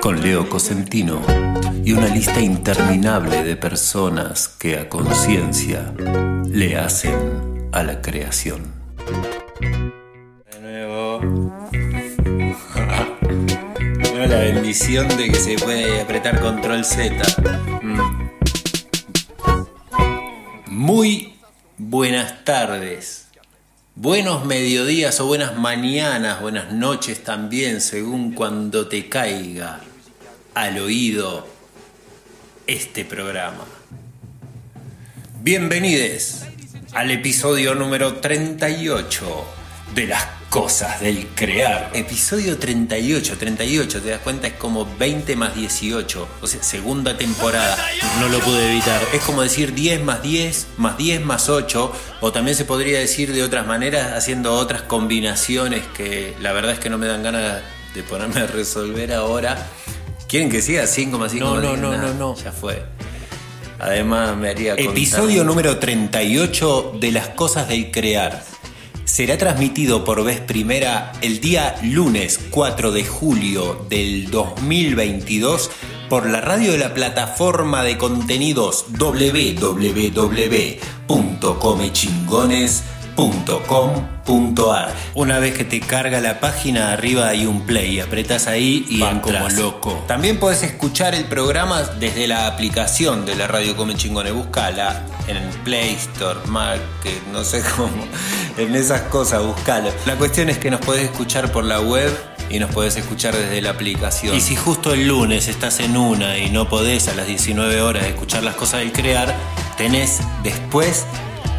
Con Leo Cosentino y una lista interminable de personas que a conciencia le hacen a la creación. De nuevo. La bendición de que se puede apretar control Z. Mm. Muy buenas tardes. Buenos mediodías o buenas mañanas, buenas noches también, según cuando te caiga al oído este programa. Bienvenidos al episodio número 38 de las cosas del crear. Episodio 38, 38, te das cuenta, es como 20 más 18, o sea, segunda temporada. No lo pude evitar. Es como decir 10 más 10 más 10 más 8, o también se podría decir de otras maneras, haciendo otras combinaciones que la verdad es que no me dan ganas de ponerme a resolver ahora. ¿Quieren que siga 5 más 5 No, más no, 10? no, Nah, no, no. Ya fue. Además me haría Episodio número 38 de las cosas del crear. Será transmitido por vez primera el día lunes 4 de julio del 2022 por la radio de la plataforma de contenidos www.comechingones.com.ar Una vez que te carga la página, arriba hay un play, apretas ahí y Va entras. como loco. También podés escuchar el programa desde la aplicación de la radio Come Chingones. Buscala en Play Store, Market, no sé cómo. En esas cosas, buscala. La cuestión es que nos podés escuchar por la web y nos podés escuchar desde la aplicación. Y si justo el lunes estás en una y no podés a las 19 horas escuchar las cosas del crear, tenés después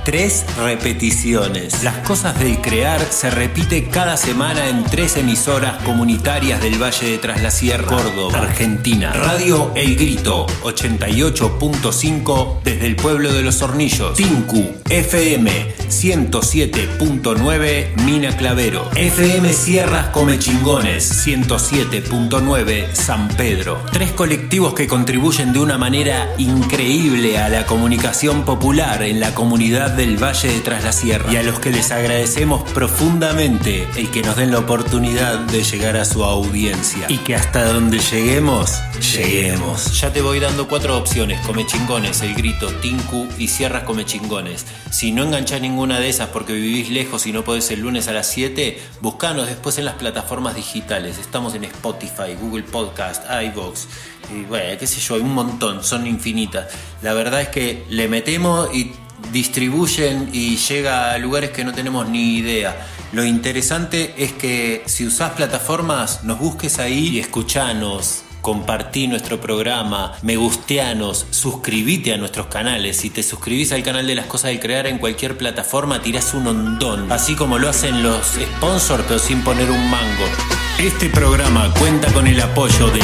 tres repeticiones. Las cosas del crear se repite cada semana en tres emisoras comunitarias del Valle de Tras la Sierra, Córdoba, Argentina. Radio El Grito 88.5 desde el pueblo de Los Hornillos. Tinku FM 107.9 Mina Clavero. FM Sierras Comechingones 107.9 San Pedro. Tres colectivos que contribuyen de una manera increíble a la comunicación popular en la comunidad del Valle de Tras la Sierra y a los que les agradecemos profundamente el que nos den la oportunidad de llegar a su audiencia y que hasta donde lleguemos, lleguemos. Ya te voy dando cuatro opciones, Comechingones, El Grito, Tinku y Sierras Comechingones. Si no enganchás ninguna de esas porque vivís lejos y no podés el lunes a las 7, buscanos después en las plataformas digitales. Estamos en Spotify, Google Podcast, iVoox. Y bueno, qué sé yo, hay un montón, son infinitas. La verdad es que le metemos y distribuyen y llega a lugares que no tenemos ni idea. Lo interesante es que si usás plataformas, nos busques ahí y escuchanos. Compartí nuestro programa, me gusteanos, suscribite a nuestros canales. Si te suscribís al canal de las cosas del crear en cualquier plataforma, tirás un hondón. Así como lo hacen los sponsors, pero sin poner un mango. Este programa cuenta con el apoyo de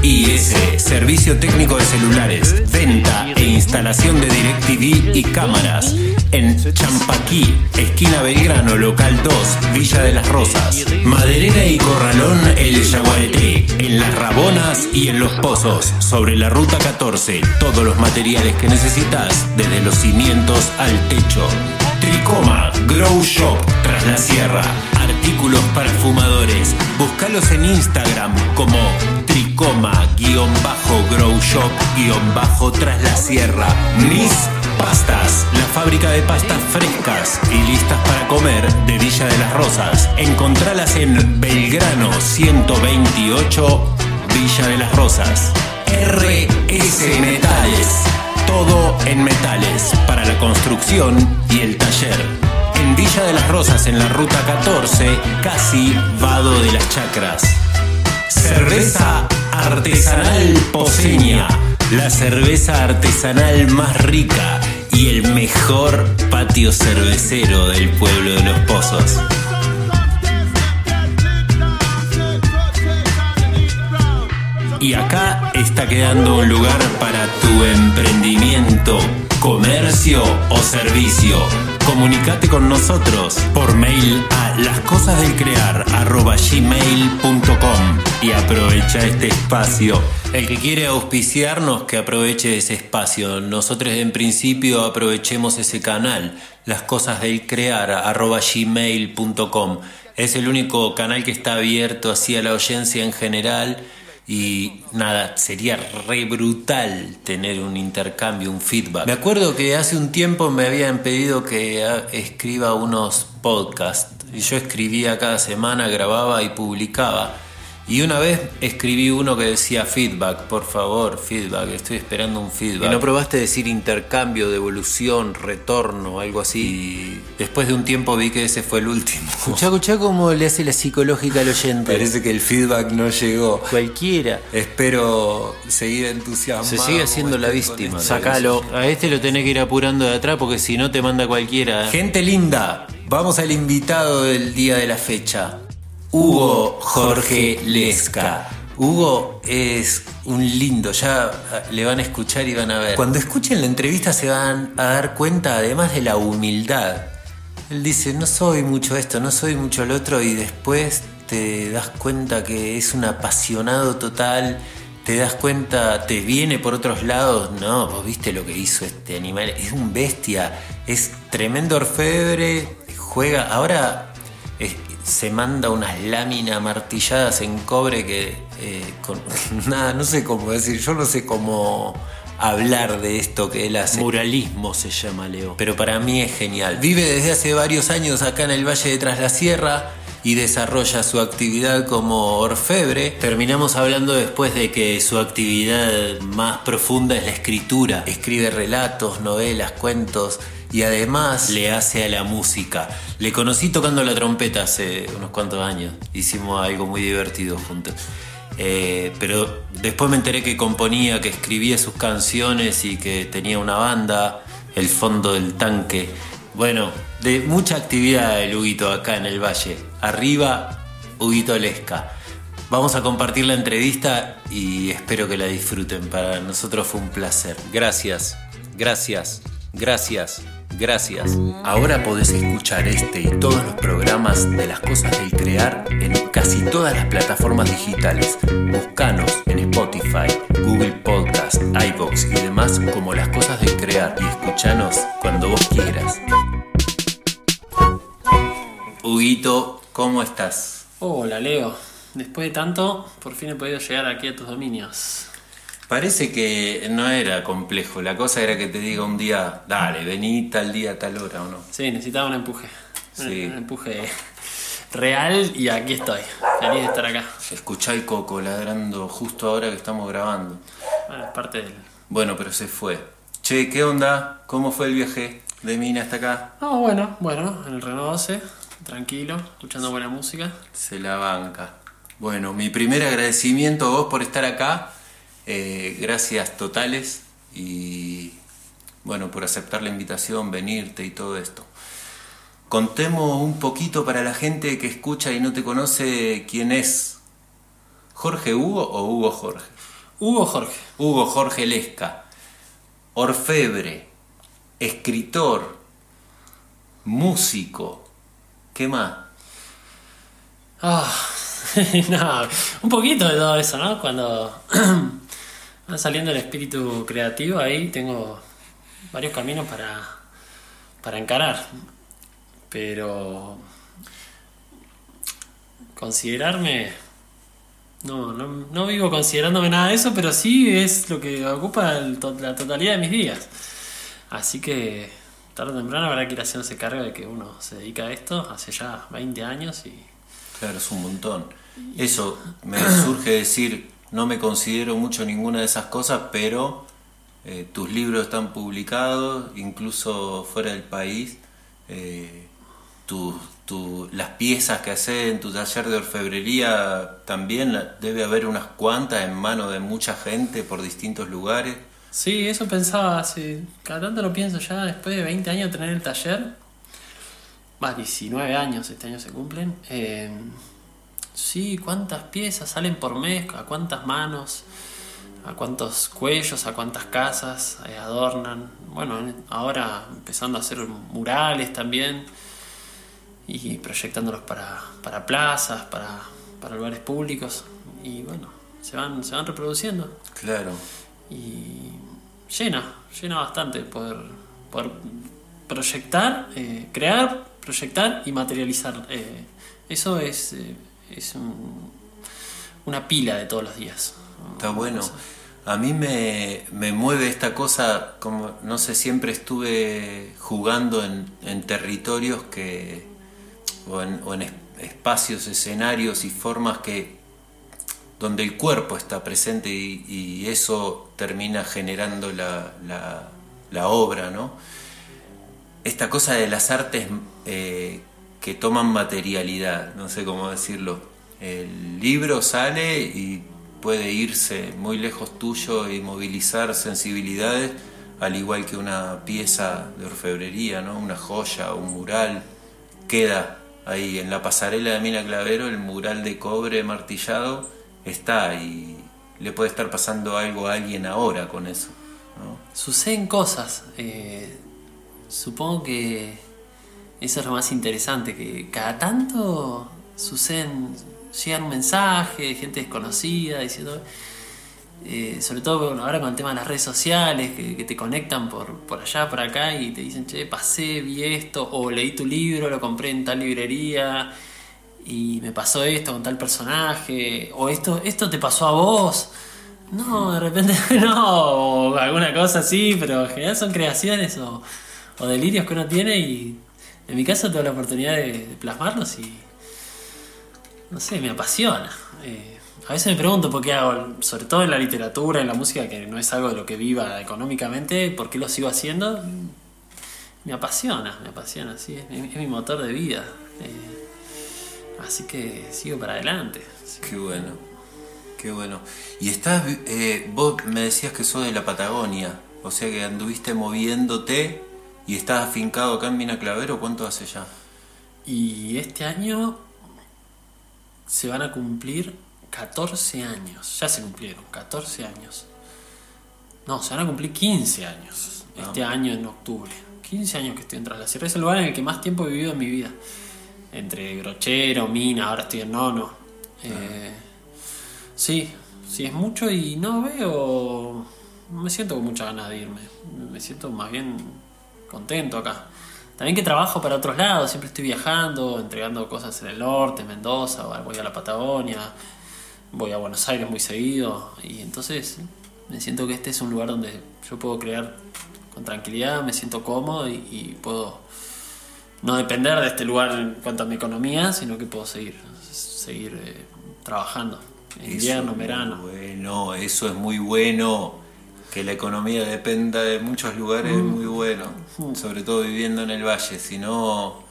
TIS, Servicio Técnico de Celulares, Venta e Instalación de DirecTV y Cámaras. En Champaquí, esquina Belgrano, local 2, Villa de las Rosas. Maderera y Corralón, El Yaguareté. En Las Rabonas y en Los Pozos, sobre la Ruta 14. Todos los materiales que necesitas, desde los cimientos al techo. Tricoma, Grow Shop, tras la sierra. Artículos para fumadores. Búscalos en Instagram como Tricoma-Grow Shop-Tras la Sierra. Mis Pastas, la fábrica de pastas frescas y listas para comer de Villa de las Rosas. Encontralas en Belgrano 128, Villa de las Rosas. RS Metales todo en metales para la construcción y el taller. En Villa de las Rosas, en la ruta 14, casi vado de las chacras. Cerveza artesanal poseña, la cerveza artesanal más rica y el mejor patio cervecero del pueblo de los pozos. Y acá está quedando un lugar para tu emprendimiento, comercio o servicio. Comunicate con nosotros por mail a lascosasdelcrear.gmail.com y aprovecha este espacio. El que quiere auspiciarnos, que aproveche ese espacio. Nosotros en principio aprovechemos ese canal, lascosasdelcrear.gmail.com. Es el único canal que está abierto así a la audiencia en general y nada, sería re brutal tener un intercambio, un feedback. Me acuerdo que hace un tiempo me habían pedido que ah, escriba unos podcasts. Y yo escribía cada semana, grababa y publicaba. Y una vez escribí uno que decía feedback, por favor, feedback, estoy esperando un feedback. ¿Y no probaste decir intercambio, devolución, retorno, algo así? Y después de un tiempo vi que ese fue el último. Escuchá, escuchá cómo le hace la psicológica al oyente. Parece que el feedback no llegó. Cualquiera. Espero seguir entusiasmado. Se sigue haciendo la víctima. Sácalo. A este lo tenés que ir apurando de atrás porque si no te manda cualquiera. Gente linda, vamos al invitado del día de la fecha. Hugo Jorge Lesca. Hugo es un lindo, ya le van a escuchar y van a ver. Cuando escuchen la entrevista se van a dar cuenta además de la humildad. Él dice, no soy mucho esto, no soy mucho el otro y después te das cuenta que es un apasionado total, te das cuenta, te viene por otros lados, no, vos viste lo que hizo este animal, es un bestia, es tremendo orfebre, juega, ahora se manda unas láminas martilladas en cobre que eh, con nada, no sé cómo decir, yo no sé cómo hablar de esto que él hace. Muralismo se llama Leo. Pero para mí es genial. Vive desde hace varios años acá en el Valle de Tras la Sierra y desarrolla su actividad como orfebre. Terminamos hablando después de que su actividad más profunda es la escritura. Escribe relatos, novelas, cuentos y además le hace a la música. Le conocí tocando la trompeta hace unos cuantos años. Hicimos algo muy divertido juntos. Eh, pero después me enteré que componía, que escribía sus canciones y que tenía una banda, El Fondo del Tanque. Bueno, de mucha actividad el Huguito acá en el Valle. Arriba, Huguito Lesca. Vamos a compartir la entrevista y espero que la disfruten. Para nosotros fue un placer. Gracias, gracias, gracias. Gracias. Ahora podés escuchar este y todos los programas de las cosas del crear en casi todas las plataformas digitales. Buscanos en Spotify, Google Podcast, iBox y demás como las cosas del crear y escuchanos cuando vos quieras. Huguito, ¿cómo estás? Hola Leo, después de tanto, por fin he podido llegar aquí a tus dominios. Parece que no era complejo, la cosa era que te diga un día, dale, vení tal día, tal hora o no. Sí, necesitaba un empuje. Sí. Un empuje real y aquí estoy, feliz de estar acá. Escuchá el coco ladrando justo ahora que estamos grabando. Bueno, es parte del... Bueno, pero se fue. Che, ¿qué onda? ¿Cómo fue el viaje de Mina hasta acá? No, bueno, bueno, en el Renault 12, tranquilo, escuchando buena música. Se la banca. Bueno, mi primer agradecimiento a vos por estar acá eh, gracias totales y bueno, por aceptar la invitación, venirte y todo esto. contemos un poquito para la gente que escucha y no te conoce quién es. ¿Jorge Hugo o Hugo Jorge? Hugo Jorge. Hugo Jorge Lesca. Orfebre, escritor, músico. ¿Qué más? Ah, no, un poquito de todo eso, ¿no? Cuando va saliendo el espíritu creativo, ahí tengo varios caminos para, para encarar. Pero considerarme... No, no, no vivo considerándome nada de eso, pero sí es lo que ocupa la totalidad de mis días. Así que tarde o temprano habrá que ir haciéndose cargo de que uno se dedica a esto hace ya 20 años y... Claro, es un montón. Eso me surge decir, no me considero mucho ninguna de esas cosas, pero eh, tus libros están publicados, incluso fuera del país. Eh, las piezas que haces en tu taller de orfebrería también debe haber unas cuantas en manos de mucha gente por distintos lugares. Sí, eso pensaba hace. Cada tanto lo pienso ya, después de 20 años de tener el taller. Va, 19 años este año se cumplen. Eh, sí, cuántas piezas salen por mes, a cuántas manos, a cuántos cuellos, a cuántas casas eh, adornan. Bueno, ahora empezando a hacer murales también y proyectándolos para, para plazas, para, para, lugares públicos y bueno, se van, se van reproduciendo. Claro. Y llena, llena bastante poder, poder proyectar, eh, crear, proyectar y materializar. Eh, eso es, es una pila de todos los días. Está bueno. A mí me, me, mueve esta cosa, como no sé, siempre estuve jugando en, en territorios que, o en, espacios, escenarios y formas que donde el cuerpo está presente y, eso termina generando la, la, obra, ¿no? Esta cosa de las artes eh, que toman materialidad, no sé cómo decirlo. El libro sale y puede irse muy lejos tuyo y movilizar sensibilidades, al igual que una pieza de orfebrería, ¿no? una joya, un mural, queda ahí en la pasarela de Mina Clavero, el mural de cobre martillado está y le puede estar pasando algo a alguien ahora con eso. Suceden cosas. Eh, supongo que eso es lo más interesante, que cada tanto suceden, llegan un mensaje de gente desconocida diciendo eh, sobre todo ahora con el tema de las redes sociales, que, te conectan por, por, allá, por acá y te dicen, che, pasé, vi esto, o leí tu libro, lo compré en tal librería y me pasó esto con tal personaje, o esto, esto te pasó a vos. No, de repente no, o alguna cosa así, pero en general son creaciones o, delirios que uno tiene y en mi caso tengo la oportunidad de, plasmarlos y no sé, me apasiona. Eh, a veces me pregunto por qué hago, sobre todo en la literatura, en la música, que no es algo de lo que viva económicamente, por qué lo sigo haciendo. Me apasiona, me apasiona, sí, es, mi motor de vida. Eh, así que sigo para adelante. Qué bueno, qué bueno. Y estás, eh, vos me decías que sos de la Patagonia, o sea que anduviste moviéndote y estás afincado acá en Mina Clavero, ¿cuánto hace ya? Y este año se van a cumplir 14 años, ya se cumplieron, 14 años. No, se van a cumplir 15 años este ah. año en octubre. 15 años que estoy en Tras la Sierra. Es el lugar en el que más tiempo he vivido en mi vida. Entre Grochero, Mina, ahora estoy en Nono. Eh, sí, sí es mucho y no veo. No me siento con mucha ganas de irme. Me siento más bien contento acá. También que trabajo para otros lados, siempre estoy viajando, entregando cosas en el norte, Mendoza, voy a la Patagonia, voy a Buenos Aires muy seguido y entonces me siento que este es un lugar donde yo puedo crear con tranquilidad, me siento cómodo y, puedo no depender de este lugar en cuanto a mi economía, sino que puedo seguir, seguir eh, trabajando en invierno, verano. Bueno, eso es muy bueno. Que la economía dependa de muchos lugares es mm. muy bueno, mm. sobre todo viviendo en el valle, si no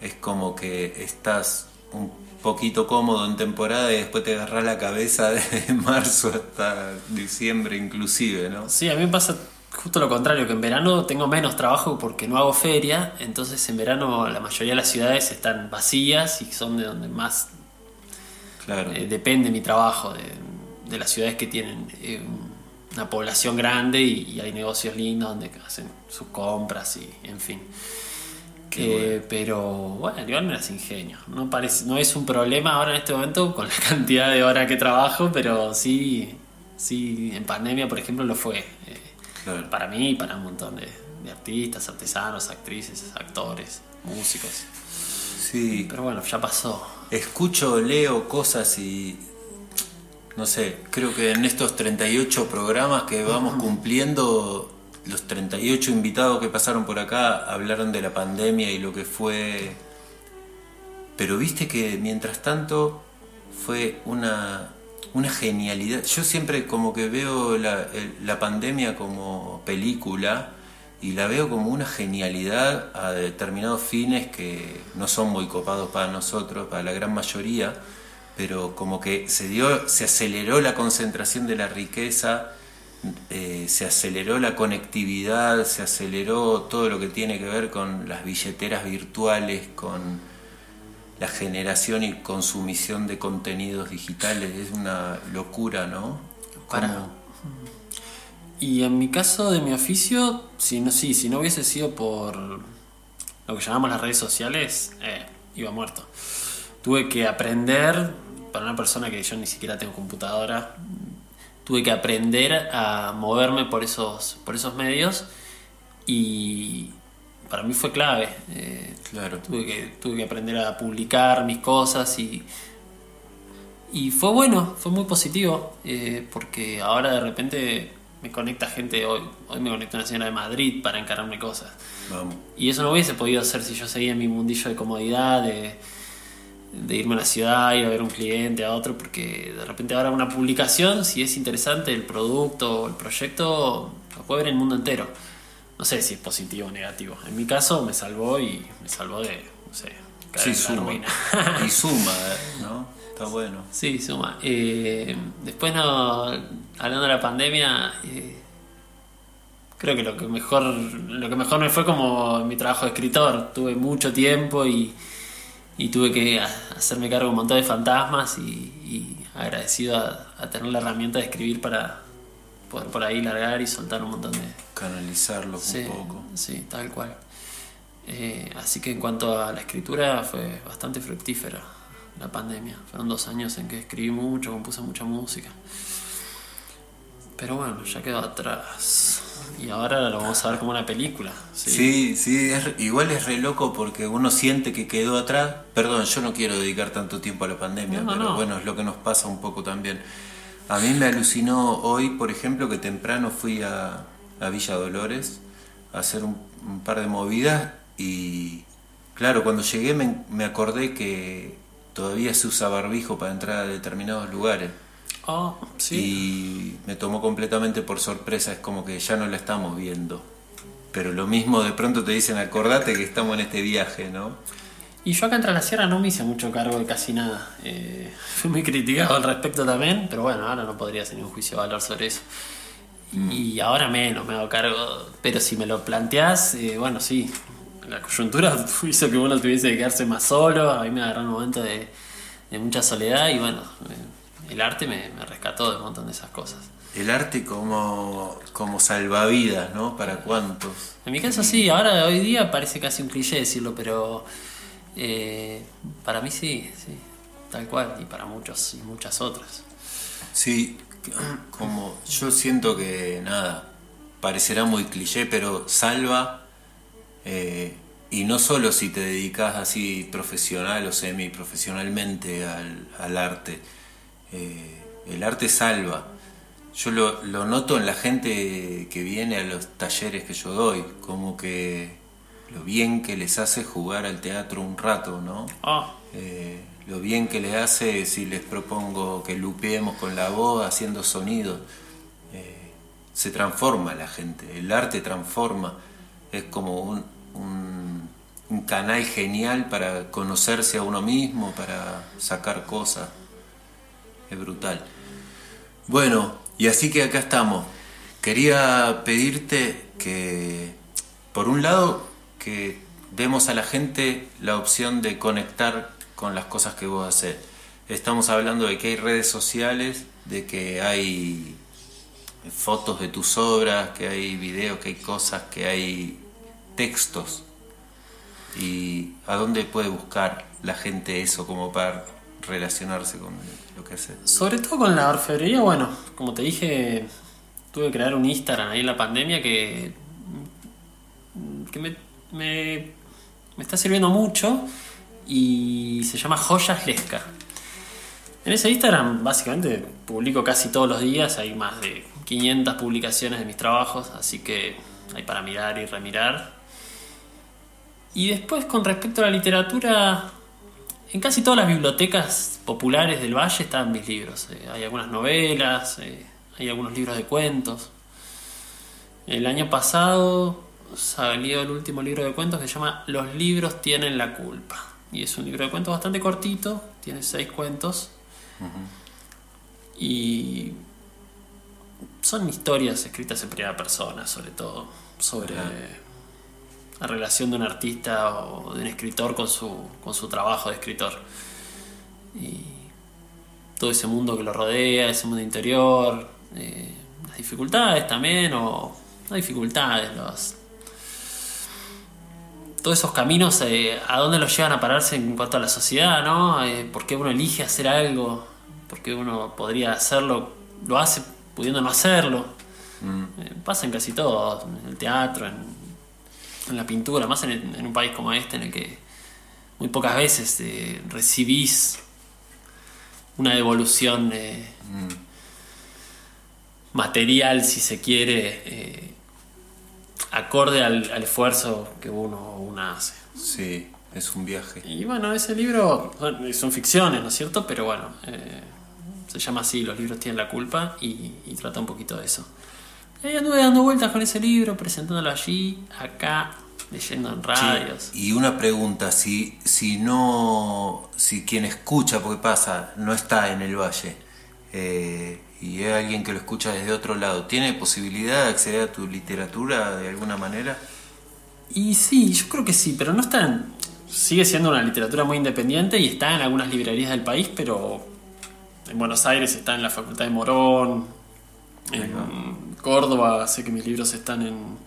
es como que estás un poquito cómodo en temporada y después te agarras la cabeza de marzo hasta diciembre inclusive, ¿no? Sí, a mí me pasa justo lo contrario, que en verano tengo menos trabajo porque no hago feria, entonces en verano la mayoría de las ciudades están vacías y son de donde más Claro. eh, depende mi trabajo, de, de las ciudades que tienen eh, una población grande y, y hay negocios lindos donde hacen sus compras y en fin. Eh, Pero bueno, igual me las ingenio. No, parece, no es un problema ahora en este momento con la cantidad de horas que trabajo, pero sí, sí en pandemia, por ejemplo, lo fue. eh, Claro. Para mí y para un montón de, de artistas, artesanos, actrices, actores, músicos. Sí. Pero bueno, ya pasó. Escucho, leo cosas y. No sé, creo que en estos 38 programas que vamos cumpliendo, los 38 invitados que pasaron por acá hablaron de la pandemia y lo que fue. Pero viste que mientras tanto fue una, una genialidad. Yo siempre como que veo la, la pandemia como película y la veo como una genialidad a determinados fines que no son muy copados para nosotros, para la gran mayoría, pero como que se dio, se aceleró la concentración de la riqueza, eh, se aceleró la conectividad, se aceleró todo lo que tiene que ver con las billeteras virtuales, con la generación y consumición de contenidos digitales. Es una locura, ¿no? Para- Y en mi caso de mi oficio, si no, sí, si no hubiese sido por lo que llamamos las redes sociales, eh, iba muerto. Tuve que aprender, para una persona que yo ni siquiera tengo computadora, tuve que aprender a moverme por esos, por esos medios y para mí fue clave. Eh, Claro. tuve que, tuve que aprender a publicar mis cosas y, y fue bueno, fue muy positivo, eh, porque ahora de repente me conecta gente, hoy, hoy me conecta una señora de Madrid para encargarme cosas. Vamos. Y eso no hubiese podido hacer si yo seguía en mi mundillo de comodidad, de, de irme a la ciudad, ir a ver a un cliente, a otro, porque de repente ahora una publicación, si es interesante el producto o el proyecto, lo puede ver el mundo entero. No sé si es positivo o negativo. En mi caso me salvó y me salvó de, no sé, caer Sí, en la suma. ruina. Y suma, ¿no? Está bueno. Sí, suma. Eh, después, no, hablando de la pandemia, eh, creo que lo que mejor lo que mejor me fue como mi trabajo de escritor. Tuve mucho tiempo y, y tuve que ha- hacerme cargo de un montón de fantasmas y, y agradecido a, a tener la herramienta de escribir para poder por ahí largar y soltar un montón de, Canalizarlo Sí, un poco. sí, tal cual. Eh, así que en cuanto a la escritura fue bastante fructífera la pandemia. Fueron dos años en que escribí mucho, compuse mucha música. Pero bueno, ya quedó atrás. Y ahora lo vamos a ver como una película. Sí. Sí, sí, es- igual es re loco porque uno siente que quedó atrás. Perdón, yo no quiero dedicar tanto tiempo a la pandemia, No, pero no. bueno, es lo que nos pasa un poco también. A mí me alucinó hoy, por ejemplo, que temprano fui a, a Villa Dolores a hacer un, un par de movidas y, claro, cuando llegué me, me acordé que todavía se usa barbijo para entrar a determinados lugares. Sí. Y me tomó completamente por sorpresa, es como que ya no la estamos viendo. Pero lo mismo de pronto te dicen, acordate que estamos en este viaje, ¿no? Y yo acá en la Sierra no me hice mucho cargo de casi nada. Eh, fui muy criticado al respecto también, pero bueno, ahora no podría hacer ningún juicio de valor sobre eso. Y ahora menos me hago cargo. Pero si me lo planteás, eh, bueno, sí. La coyuntura hizo que uno tuviese que quedarse más solo. A mí me agarró un momento de, de mucha soledad y bueno, eh, el arte me, me rescató de un montón de esas cosas. El arte como, como salvavidas, ¿no? ¿Para cuántos? En mi caso sí, ahora hoy día parece casi un cliché decirlo, pero eh, para mí sí, sí, tal cual, y para muchos y muchas otras. Sí, como yo siento que nada, parecerá muy cliché, pero salva, eh, y no solo si te dedicas así profesional o semi-profesionalmente al, al arte, eh, el arte salva. Yo lo, lo noto en la gente que viene a los talleres que yo doy, como que lo bien que les hace jugar al teatro un rato, ¿no? Ah, Eh, lo bien que le hace si les propongo que lupeemos con la voz haciendo sonido. Eh, se transforma la gente, el arte transforma, es como un, un- un canal genial para conocerse a uno mismo, para sacar cosas. Es brutal. Bueno, y así que acá estamos, quería pedirte que, por un lado, que demos a la gente la opción de conectar con las cosas que vos haces. Estamos hablando de que hay redes sociales, de que hay fotos de tus obras, que hay videos, que hay cosas, que hay textos. ¿Y a dónde puede buscar la gente eso como para relacionarse con lo que hace? Sobre todo con la orfebrería, bueno, como te dije, tuve que crear un Instagram ahí en la pandemia que, que me, me, me está sirviendo mucho y se llama Joyas Lesca. En ese Instagram básicamente publico casi todos los días, hay más de 500 publicaciones de mis trabajos, así que hay para mirar y remirar. Y después con respecto a la literatura, en casi todas las bibliotecas populares del Valle están mis libros. Eh, hay algunas novelas, eh, hay algunos libros de cuentos. El año pasado salió el último libro de cuentos que se llama Los libros tienen la culpa. Y es un libro de cuentos bastante cortito, tiene seis cuentos. Y son historias escritas en primera persona, sobre todo, sobre la relación de un artista o de un escritor con su, con su trabajo de escritor. Y todo ese mundo que lo rodea, ese mundo interior, eh, las dificultades también, o no dificultades, los, todos esos caminos, eh, a dónde los llevan a pararse en cuanto a la sociedad, ¿no? Eh, ¿Por qué uno elige hacer algo? ¿Por qué uno podría hacerlo? Lo hace pudiendo no hacerlo. Mm. Eh, pasa en casi todo, en el teatro, en, en la pintura, más en, en un país como este en el que muy pocas veces eh, recibís una devolución eh, Mm. material, si se quiere, eh, acorde al, al esfuerzo que uno o una hace. Sí, es un viaje. Y bueno, ese libro son ficciones, ¿no es cierto? Pero bueno, eh, se llama así, los libros tienen la culpa y, y trata un poquito de eso. Ahí anduve dando vueltas con ese libro, presentándolo allí, acá, leyendo en radios. Y una pregunta, si, si no, si quien escucha, porque pasa, no está en el valle, eh, y es alguien que lo escucha desde otro lado, ¿tiene posibilidad de acceder a tu literatura de alguna manera? Y sí, yo creo que sí, pero no está en- Sigue siendo una literatura muy independiente y está en algunas librerías del país, pero en Buenos Aires está en la Facultad de Morón, en Córdoba sé que mis libros están en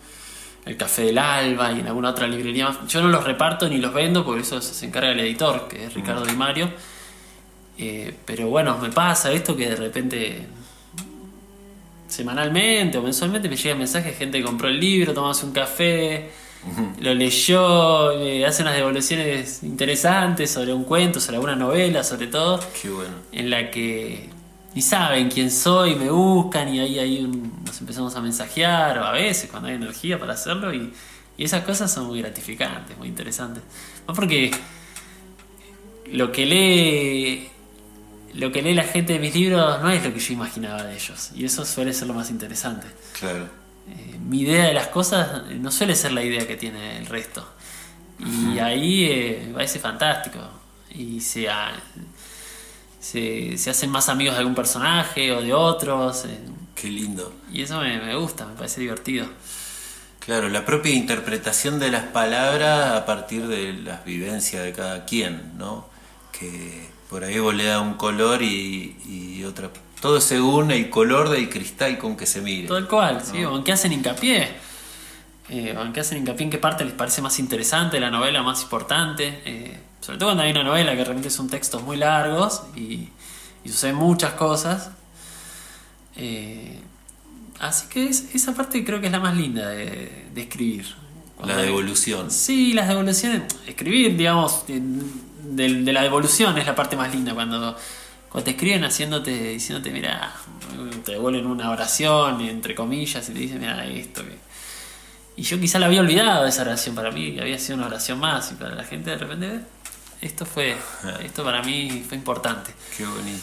el Café del Alba y en alguna otra librería más. Yo no los reparto ni los vendo porque eso se encarga el editor, que es Ricardo Di Mario. Eh, pero bueno, me pasa esto que de repente semanalmente o mensualmente me llegan mensajes de gente que compró el libro, tomamos un café, lo leyó, me hace unas devoluciones interesantes sobre un cuento, sobre alguna novela, sobre todo, Qué bueno. en la que ni saben quién soy, me buscan y ahí, ahí un- nos empezamos a mensajear, o a veces cuando hay energía para hacerlo, y, y esas cosas son muy gratificantes, muy interesantes. Más porque lo que lee lo que lee la gente de mis libros no es lo que yo imaginaba de ellos y eso suele ser lo más interesante Claro. Eh, mi idea de las cosas no suele ser la idea que tiene el resto y ahí eh, me parece fantástico y se, se, se hacen más amigos de algún personaje o de otros eh, Qué lindo. y eso me, me gusta me parece divertido Claro, la propia interpretación de las palabras a partir de las vivencias de cada quien, ¿no? Que por ahí vos le da un color y, y otra. Todo según el color del cristal con que se mire. Tal cual, sí, o en qué hacen hincapié. Eh, o en qué hacen hincapié en qué parte les parece más interesante, la novela más importante. eh, sobre todo cuando hay una novela que realmente son textos muy largos y, y suceden muchas cosas. Eh, así que es- esa parte creo que es la más linda de, de escribir. Cuando La hay- devolución. Sí, las devoluciones. Escribir, digamos, de, de- de la devolución es la parte más linda. Cuando, cuando te escriben haciéndote, diciéndote, mira, te devuelven una oración, entre comillas, y te dicen, mira, esto. que-". Y yo quizá la había olvidado esa oración para mí, que había sido una oración más, y para la gente de repente, "Eh, esto fue, esto para mí fue importante. Qué bonito.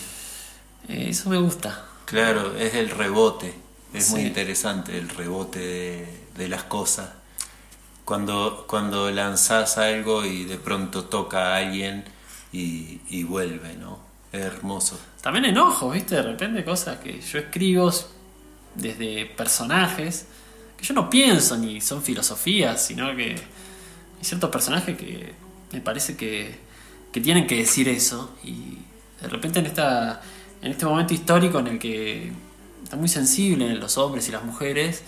Eh, eso me gusta. Claro, es el rebote. Es muy interesante el rebote de, de las cosas. Cuando, cuando lanzás algo y de pronto toca a alguien y, y vuelve, ¿no? Es hermoso. También enojos, ¿viste? De repente cosas que yo escribo desde personajes, que yo no pienso ni son filosofías, sino que hay ciertos personajes que me parece que, que tienen que decir eso y de repente en, esta, en este momento histórico en el que está muy sensible los hombres y las mujeres,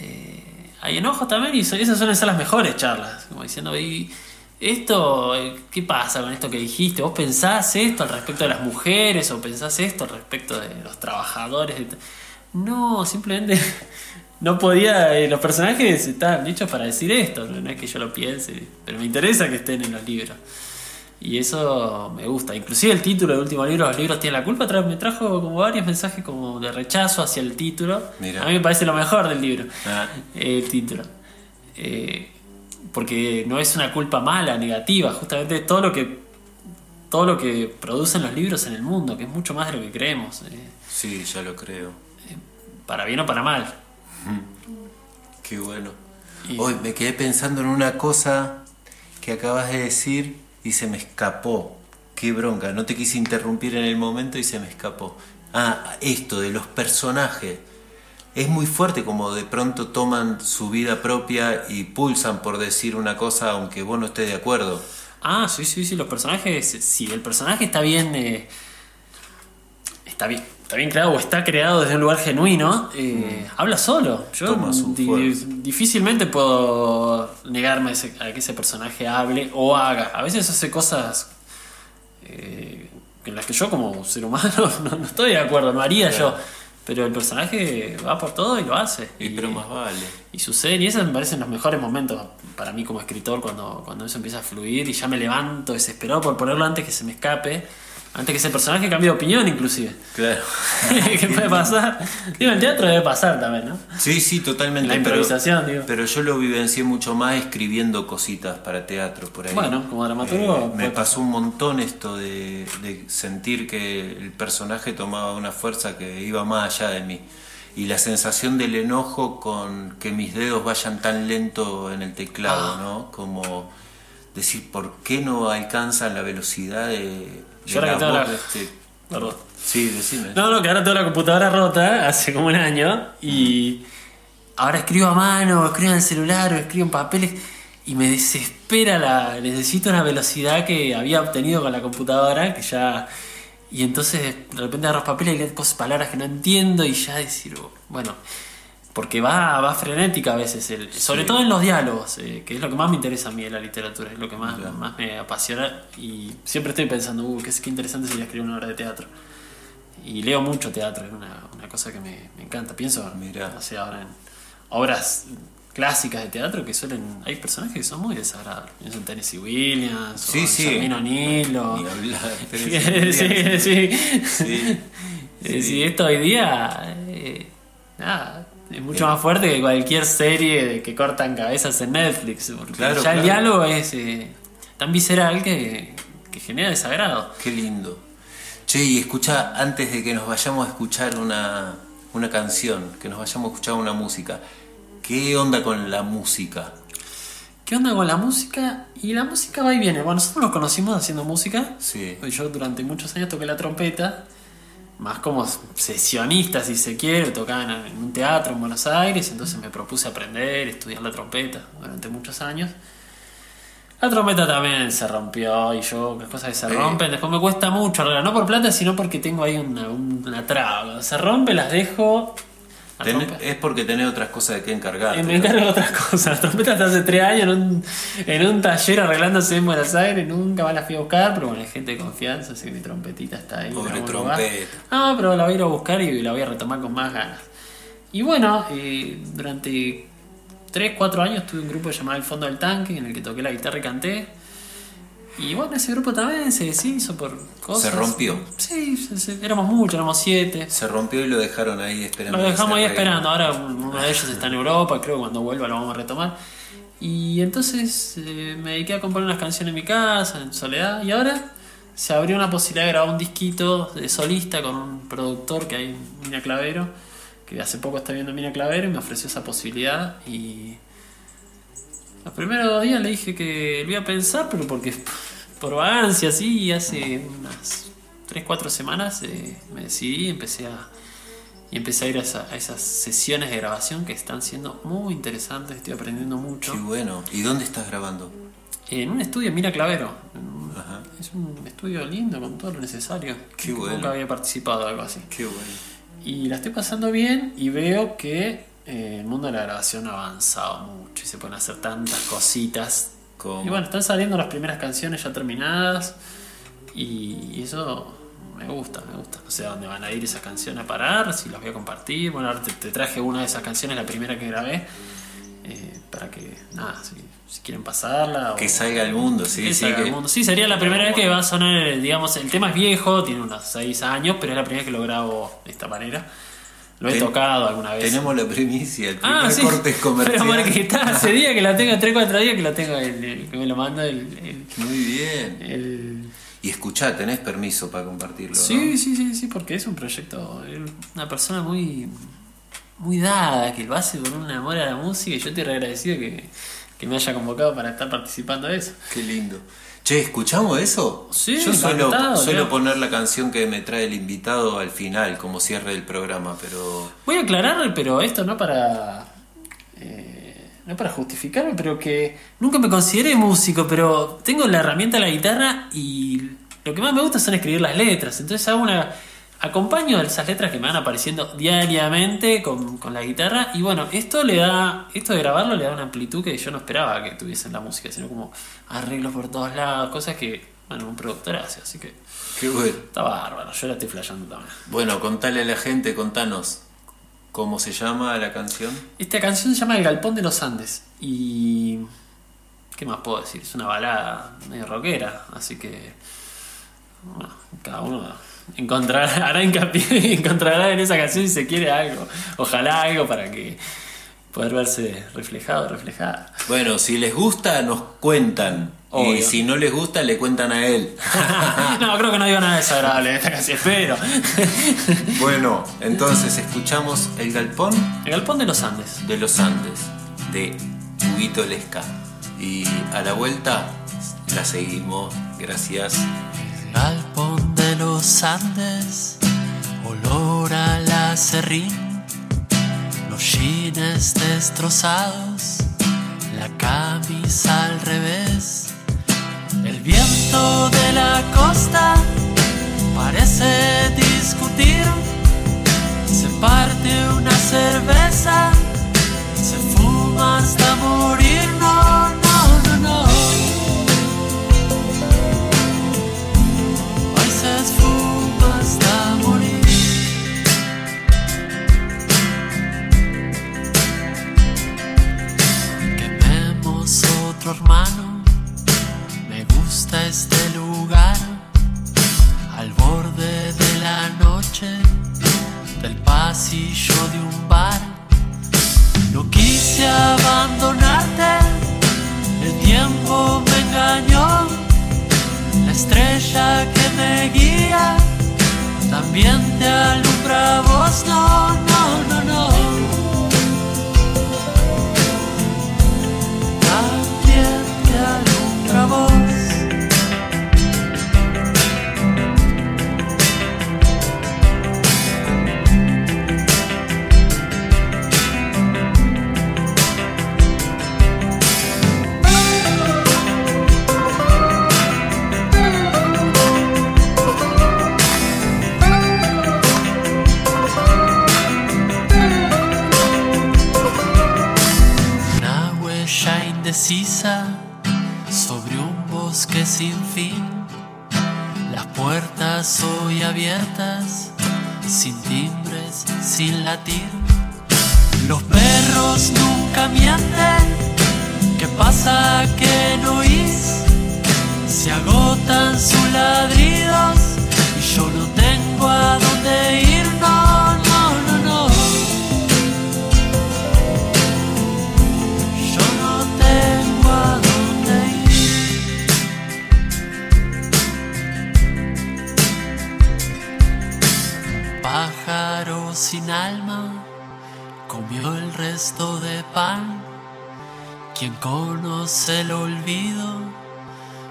eh, hay enojo también y esas suelen ser las mejores charlas, como diciendo, y esto, ¿qué pasa con esto que dijiste? ¿Vos pensás esto al respecto de las mujeres o pensás esto al respecto de los trabajadores? No, simplemente no podía, eh, los personajes están hechos para decir esto, no es que yo lo piense, pero me interesa que estén en los libros. Y eso me gusta. Inclusive el título del último libro, Los libros tienen la culpa, me trajo como varios mensajes como de rechazo hacia el título. A mí me parece lo mejor del libro, ah. el título. Eh, porque no es una culpa mala, negativa, justamente todo lo que todo lo que producen los libros en el mundo, que es mucho más de lo que creemos. Eh. Sí, ya lo creo. Eh, para bien o para mal. Qué bueno. Hoy me quedé pensando en una cosa que acabas de decir y se me escapó. Qué bronca, no te quise interrumpir en el momento y se me escapó. Ah, esto de los personajes. Es muy fuerte como de pronto toman su vida propia y pulsan por decir una cosa aunque vos no estés de acuerdo. Ah, sí, sí, sí, los personajes, si el personaje está bien, eh, está bien, está bien creado o está creado desde un lugar genuino, eh, mm. habla solo. Yo difícilmente puedo negarme a, que ese personaje hable o haga. A veces hace cosas eh, en las que yo como ser humano no, estoy de acuerdo, no haría yo. Pero el personaje va por todo y lo hace. Y, pero más vale. Y sucede, y esos me parecen los mejores momentos para mí como escritor cuando, cuando eso empieza a fluir y ya me levanto desesperado por ponerlo antes que se me escape antes que ese personaje cambie de opinión, inclusive. Claro. ¿Qué puede pasar? Digo, en el teatro debe pasar también, ¿no? Sí, sí, totalmente. La improvisación, pero, digo. Pero yo lo vivencié mucho más escribiendo cositas para teatro, por ahí. Bueno, como dramaturgo. Eh, me pasó un montón esto de, de sentir que el personaje tomaba una fuerza que iba más allá de mí y la sensación del enojo con que mis dedos vayan tan lento en el teclado, ah. ¿no? Como decir, ¿por qué no alcanzan la velocidad de yo ahora que tengo la... Perdón. Sí, decime. No, no, que ahora tengo la computadora rota hace como un año y ahora escribo a mano, escribo en el celular, o escribo en papeles y me desespera la. Necesito una velocidad que había obtenido con la computadora, que ya. Y entonces de repente agarro papeles y leo cosas, palabras que no entiendo y ya decir, bueno, porque va, va frenética a veces, el, sobre todo en los diálogos, eh, que es lo que más me interesa a mí de la literatura, es lo que más, más me apasiona y siempre estoy pensando, uh, qué, qué interesante sería escribir una obra de teatro. Y leo mucho teatro, es una, una cosa que me, me, encanta. Pienso, o sea, ahora en obras clásicas de teatro que suelen. Hay personajes que son muy desagradables. Pienso en Tennessee Williams, sí, o sí. O'Neill, sí, sí, sí. sí. sí. esto hoy día. Eh, nada es mucho más fuerte que cualquier serie de que cortan cabezas en Netflix. Porque ya el diálogo es eh, tan visceral que, genera desagrado. Qué lindo. Che, y escucha, antes de que nos vayamos a escuchar una, una canción, que nos vayamos a escuchar una música, ¿qué onda con la música? ¿Qué onda con la música? Y la música va y viene. Bueno, nosotros nos conocimos haciendo música. Sí. Yo durante muchos años toqué la trompeta más como sesionista, si se quiere, tocaban en un teatro en Buenos Aires, entonces me propuse aprender, estudiar la trompeta durante muchos años. La trompeta también se rompió y yo, las cosas que se rompen, después me cuesta mucho, no por plata, sino porque tengo ahí una, una traba. Cuando se rompe las dejo es porque tenés otras cosas de que encargar. me encargo otras cosas. La trompeta está hace tres años en un, en un taller arreglándose en Buenos Aires. Nunca más la fui a buscar, pero bueno, hay gente de confianza, así que mi trompetita está ahí. Pobre trompeta. No, pero la voy a ir a buscar y la voy a retomar con más ganas. Y bueno, eh, durante 3, 4 años tuve un grupo llamado El Fondo del Tanque, en el que toqué la guitarra y canté. Y bueno, ese grupo también se deshizo por cosas. ¿Se rompió? Sí, éramos muchos, éramos siete. Se rompió y lo dejaron ahí esperando. Lo dejamos ahí esperando. Ahora uno de ellos está en Europa, creo que cuando vuelva lo vamos a retomar. Y entonces eh, me dediqué a componer unas canciones en mi casa, en soledad. Y ahora se abrió una posibilidad de grabar un disquito de solista con un productor que hay, Mina Clavero, que hace poco está viendo Mina Clavero y me ofreció esa posibilidad. Y los primeros dos días le dije que lo iba a pensar, pero porque por vagancia, así, hace unas 3-4 semanas eh, me decidí y empecé a, Y empecé a ir a, esa- a esas sesiones de grabación que están siendo muy interesantes, estoy aprendiendo mucho. Qué bueno. ¿Y dónde estás grabando? En un estudio en Mira Clavero. Ajá. Es un estudio lindo con todo lo necesario. Qué bueno. Nunca había participado de algo así. Qué bueno. Y la estoy pasando bien y veo que eh, el mundo de la grabación ha avanzado mucho y se pueden hacer tantas cositas. ¿Cómo? Y bueno, están saliendo las primeras canciones ya terminadas y, y eso me gusta, me gusta. No sé a dónde van a ir esas canciones a parar, si las voy a compartir. Bueno, ahora te, te traje una de esas canciones, la primera que grabé, eh, para que, nada, si, si quieren pasarla. Que o- salga al mundo, sí, que sí. salga que- al mundo. Sí, sería la primera vez que va a sonar, digamos, el tema es viejo, tiene unos 6 años, pero es la primera vez que lo grabo de esta manera. Lo he Ten- tocado alguna vez. Tenemos la primicia, el primer Ah, sí. corte comercial. Pero porque está hace día que la tengo, 3 4 días que la tengo, el, el- que me lo manda el. el- Muy bien. el- Y escuchá, tenés permiso para compartirlo. Sí, ¿no? sí, sí, sí, porque es un proyecto, una persona muy. muy dada, que lo hace con un amor a la música y yo re agradecido que, que me haya convocado para estar participando de eso. Qué lindo. Che, ¿escuchamos eso? Sí, Yo suelo, encantado, suelo poner la canción que me trae el invitado al final, como cierre del programa, pero. Voy a aclarar, pero esto no para. eh, no para justificarme, pero que nunca me consideré músico, pero tengo la herramienta de la guitarra y lo que más me gusta son escribir las letras. Entonces hago una. Acompaño esas letras que me van apareciendo diariamente con, con la guitarra. Y bueno, esto le da. Esto de grabarlo le da una amplitud que yo no esperaba que tuviese en la música, sino como arreglos por todos lados, cosas que, bueno, un productor hace, así que. Qué bueno. Está bárbaro, yo la estoy flasheando también. Bueno, contale a la gente, contanos. ¿Cómo se llama la canción? Esta canción se llama El Galpón de los Andes y... ¿Qué más puedo decir? Es una balada medio rockera, así que... Bueno, cada uno encontrará, hará hincapié, encontrará en esa canción si se quiere algo. Ojalá algo para que poder verse reflejado, reflejada. Bueno, si les gusta, nos cuentan. Y si no les gusta, le cuentan a él. no, creo que no digo nada desagradable en esta canción, espero. bueno, entonces escuchamos El Galpón El Galpón de los Andes. de los Andes, de Huguito Lesca. Y a la vuelta la seguimos. Gracias. Galpón los Andes, olor a la serrín, los jeans destrozados, la camisa al revés, el viento de la costa parece discutir, se parte una cerveza, se fuma hasta morir,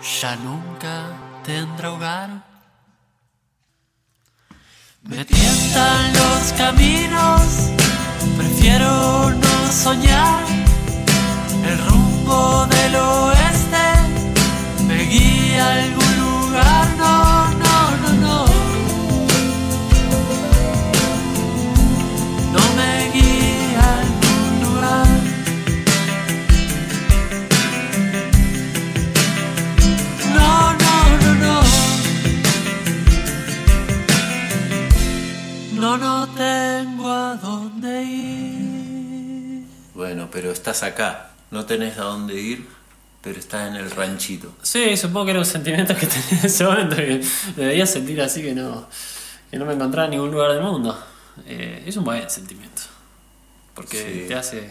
ya nunca tendrá hogar. Me tientan los caminos, prefiero no soñar. El rumbo del oeste me guía a pero estás acá. No tenés a dónde ir, pero estás en el ranchito. Sí, supongo que era un sentimiento que tenía en ese momento que debería sentir así que no, que no me encontraba en ningún lugar del mundo. Eh, es un buen sentimiento. Porque Sí. te hace.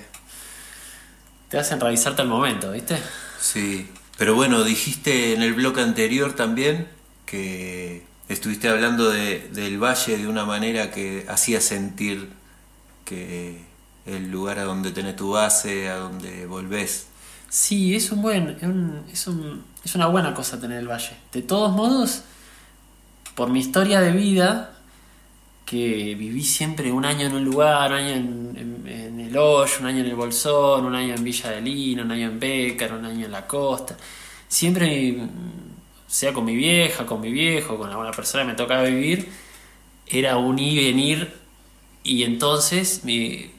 Te hace enraizarte al momento, ¿viste? Sí, pero bueno, dijiste en el bloque anterior también que estuviste hablando de- del valle de una manera que hacía sentir que el lugar a donde tenés tu base, a donde volvés. Sí, es un buen. Es, un- es un- es una buena cosa tener el valle. De todos modos, por mi historia de vida, que viví siempre un año en un lugar, un año en, en- en el Hoyo, un año en el Bolsón, un año en Villa de Lino, un año en Bécar, un año en la costa. Siempre, sea con mi vieja, con mi viejo, con alguna persona que me tocaba vivir, era un ir y venir. Y entonces me,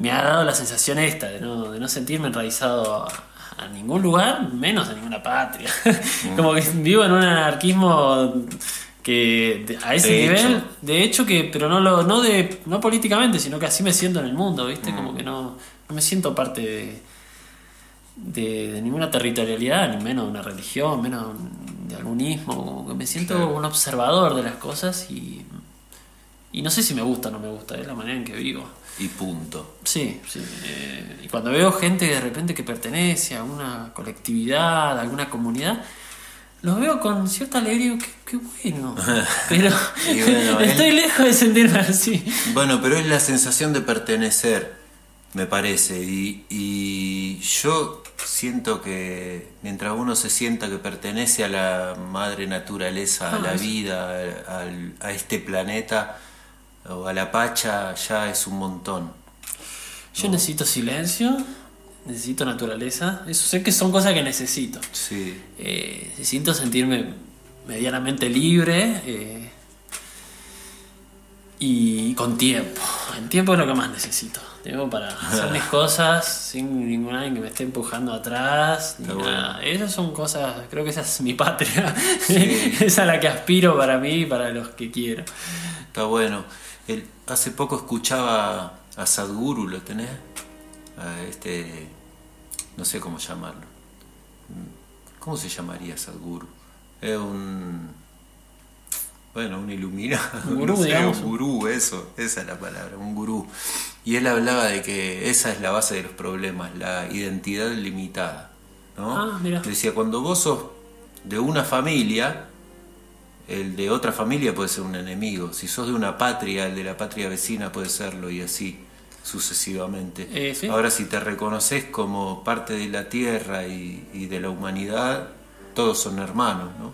me ha dado la sensación esta de no, de no sentirme enraizado a, a ningún lugar, menos a ninguna patria. Como que vivo en un anarquismo que de- a ese De nivel, hecho. de hecho que, pero no lo, no de, no políticamente, sino que así me siento en el mundo, ¿viste? Como que no, no me siento parte de, de, de ninguna territorialidad, ni menos de una religión, menos de algún ismo, como que me siento Claro. un observador de las cosas y, y no sé si me gusta o no me gusta, es la manera en que vivo. Y punto. Sí, sí. eh, y cuando veo gente de repente que pertenece a una colectividad, a alguna comunidad, los veo con cierta alegría. Qué, qué bueno. Pero Y bueno, estoy lejos de sentirme así. Bueno, pero es la sensación de pertenecer, me parece. Y, y yo siento que mientras uno se sienta que pertenece a la madre naturaleza, a Ah, la vida, al- a este planeta o a la pacha, ya es un montón. Yo necesito silencio, necesito naturaleza. Eso sé que son cosas que necesito. Sí, Eh, necesito sentirme medianamente libre eh, y con tiempo. El tiempo es lo que más necesito. Tiempo para hacer mis cosas sin ningún alguien que me esté empujando atrás. Ni nada. Esas son cosas, creo que esa es mi patria. Sí. esa es la que aspiro para mí y para los que quiero. está bueno. El- hace poco escuchaba a Sadhguru, ¿lo tenés? A este, no sé cómo llamarlo. ¿Cómo se llamaría Sadhguru? Es un. Bueno, un iluminado. Un gurú, no sé, digamos. Un gurú, eso, esa es la palabra, un gurú. Y él hablaba de que esa es la base de los problemas, la identidad limitada. ¿no? Ah, mira. Decía, cuando vos sos de una familia, el de otra familia puede ser un enemigo. Si sos de una patria, el de la patria vecina puede serlo y así sucesivamente. Eh, sí. Ahora, si te reconoces como parte de la tierra y, y de la humanidad, todos son hermanos, ¿no?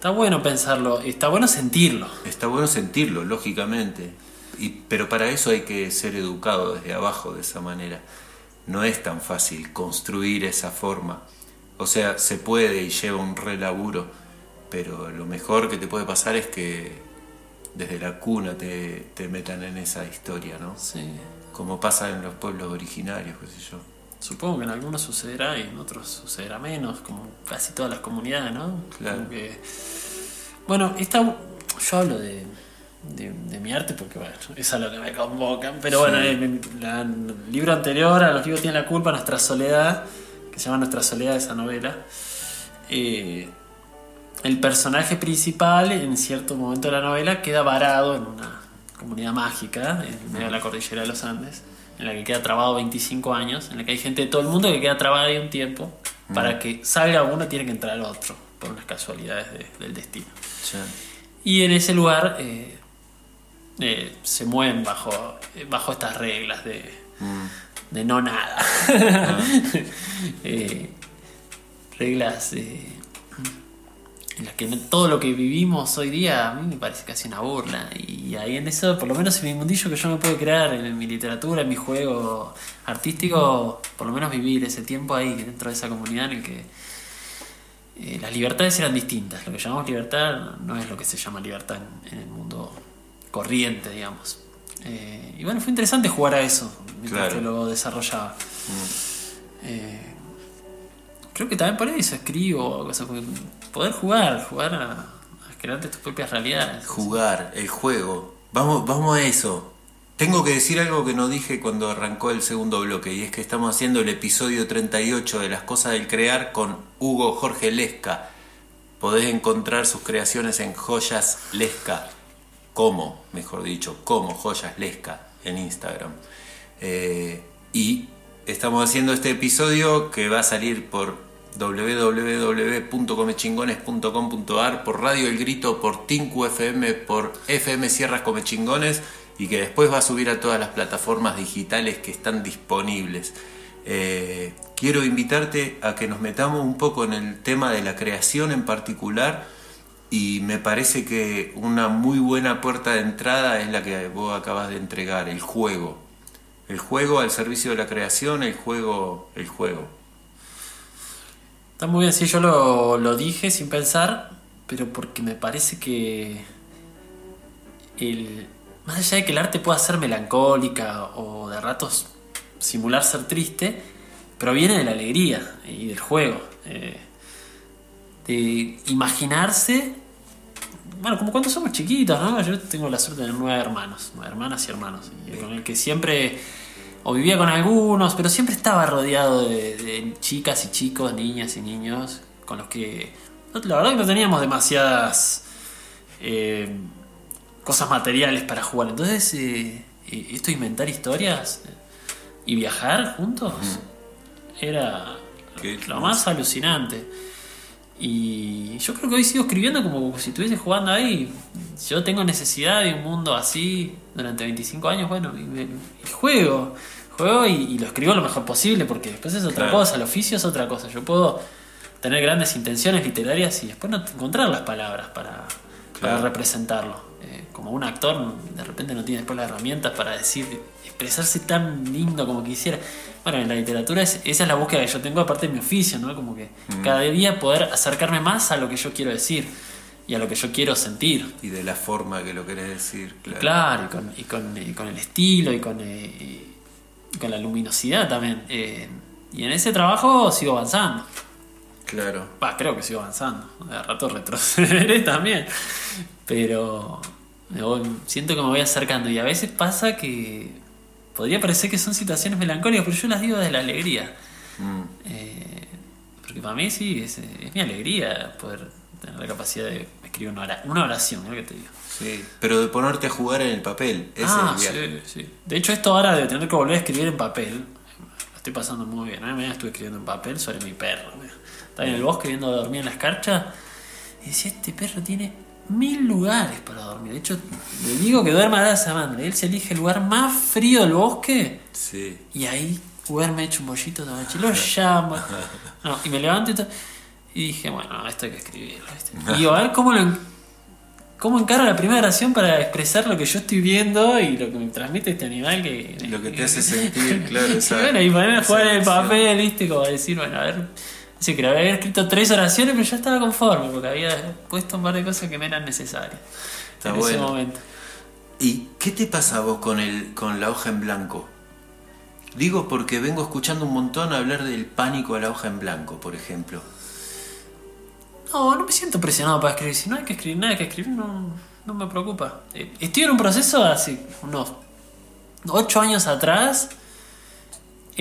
Está bueno pensarlo, está bueno sentirlo. Está bueno sentirlo, lógicamente. Y, pero para eso hay que ser educado desde abajo de esa manera. No es tan fácil construir esa forma. O sea, se puede y lleva un relaburo, pero lo mejor que te puede pasar es que desde la cuna te, te metan en esa historia, ¿no? Sí. Como pasa en los pueblos originarios, qué sé yo. Supongo que en algunos sucederá y en otros sucederá menos, como casi todas las comunidades, ¿no? Claro. Que- Bueno, esta, yo hablo de, de, de mi arte porque, bueno, es a lo que me convocan, pero bueno, el, el libro anterior a Los libros tienen la culpa, Nuestra Soledad, que se llama Nuestra Soledad esa novela, eh, el personaje principal en cierto momento de la novela queda varado en una comunidad mágica en medio de la cordillera de los Andes, en la que queda trabado 25 años, en la que hay gente de todo el mundo que queda trabada ahí un tiempo. Para que salga uno tiene que entrar otro, por unas casualidades de- del destino. Ya. Y en ese lugar eh, eh, se mueven bajo, eh, bajo estas reglas de, de no nada. Eh, reglas eh, en la que todo lo que vivimos hoy día a mí me parece casi una burla. Y ahí en eso, por lo menos en mi mundillo que yo me puedo crear, en mi literatura, en mi juego artístico, por lo menos vivir ese tiempo ahí dentro de esa comunidad en el que eh, las libertades eran distintas. Lo que llamamos libertad no es lo que se llama libertad en, el mundo corriente, digamos. Eh, y bueno, fue interesante jugar a eso mientras que lo desarrollaba. Mm. Eh, creo que también por eso escribo, cosas, poder jugar, jugar a, a crearte tus propias realidades. Jugar, el juego. Vamos, vamos a eso. Tengo que decir algo que no dije cuando arrancó el segundo bloque, y es que estamos haciendo el episodio 38 de Las Cosas del Crear con Hugo Jorge Lesca. Podés encontrar sus creaciones en Joyas Lesca, como, mejor dicho, como Joyas Lesca en Instagram. Eh, y estamos haciendo este episodio que va a salir por www.comechingones.com.ar, por Radio El Grito, por Tinku FM, por FM Sierras Comechingones y que después va a subir a todas las plataformas digitales que están disponibles. Eh, quiero invitarte a que nos metamos un poco en el tema de la creación en particular y me parece que una muy buena puerta de entrada es la que vos acabas de entregar, el juego. El juego al servicio de la creación, el juego, el juego. Está muy bien, sí, yo lo, lo dije sin pensar, pero porque me parece que el, más allá de que el arte pueda ser melancólica o de ratos simular ser triste, proviene de la alegría y del juego. Eh, de imaginarse, bueno, como cuando somos chiquitos, ¿no? Yo tengo la suerte de tener nueve hermanos, nueve hermanas y hermanos, y con el que siempre o vivía con algunos, pero siempre estaba rodeado de, chicas y chicos, niñas y niños, con los que la verdad que no teníamos demasiadas eh, cosas materiales para jugar. Entonces, eh, eh, esto de inventar historias y viajar juntos era lo más alucinante. Y yo creo que hoy sigo escribiendo como si estuviese jugando ahí. Yo tengo necesidad de un mundo así durante 25 años, bueno, y, juego. Juego y, lo escribo lo mejor posible, porque después es otra cosa, el oficio es otra cosa. Yo puedo tener grandes intenciones literarias y después no encontrar las palabras para, representarlo. Eh, como un actor de repente no tiene después las herramientas para decir, expresarse tan lindo como quisiera. Bueno, en la literatura esa es la búsqueda que yo tengo aparte de mi oficio, ¿no? Como que mm. cada día poder acercarme más a lo que yo quiero decir y a lo que yo quiero sentir. Y de la forma que lo querés decir, claro. Claro, y con, y con, el estilo y con, eh, con la luminosidad también. Eh, y en ese trabajo sigo avanzando. Claro. Va, creo que sigo avanzando. De rato retrocederé también. Pero siento que me voy acercando. Y a veces pasa que podría parecer que son situaciones melancólicas, pero yo las digo desde la alegría. Mm. Eh, porque para mí sí, es, mi alegría poder tener la capacidad de escribir una oración, ¿no? que te digo. Sí, pero de ponerte a jugar en el papel. ah, sí, sí. De hecho, esto ahora de tener que volver a escribir en papel, lo estoy pasando muy bien. ¿eh? estuve escribiendo en papel sobre mi perro. Estaba en el bosque viendo dormir en la escarcha y decía, este perro tiene mil lugares para dormir. De hecho, le digo que duerma a la Samantha. Él se elige el lugar más frío del bosque. Sí. Y ahí me hecho un bollito de noche. Lo llamo. y me levanto y, y dije, bueno, esto hay que escribirlo. Y digo, a ver cómo lo, cómo encara la primera oración para expresar lo que yo estoy viendo y lo que me transmite este animal que... Lo que te hace sentir, claro. y bueno, y ponerme a jugar en el papel, viste, como decir, bueno, a ver... Sí, que había escrito tres oraciones, pero ya estaba conforme, porque había puesto un par de cosas que me eran necesarias en ese momento. ¿Y qué te pasa vos con, el, con la hoja en blanco? Digo porque vengo escuchando un montón hablar del pánico a la hoja en blanco, por ejemplo. No, no me siento presionado para escribir. Si no hay que escribir nada, hay que escribir, no, no me preocupa. Eh, estoy en un proceso hace unos ocho años atrás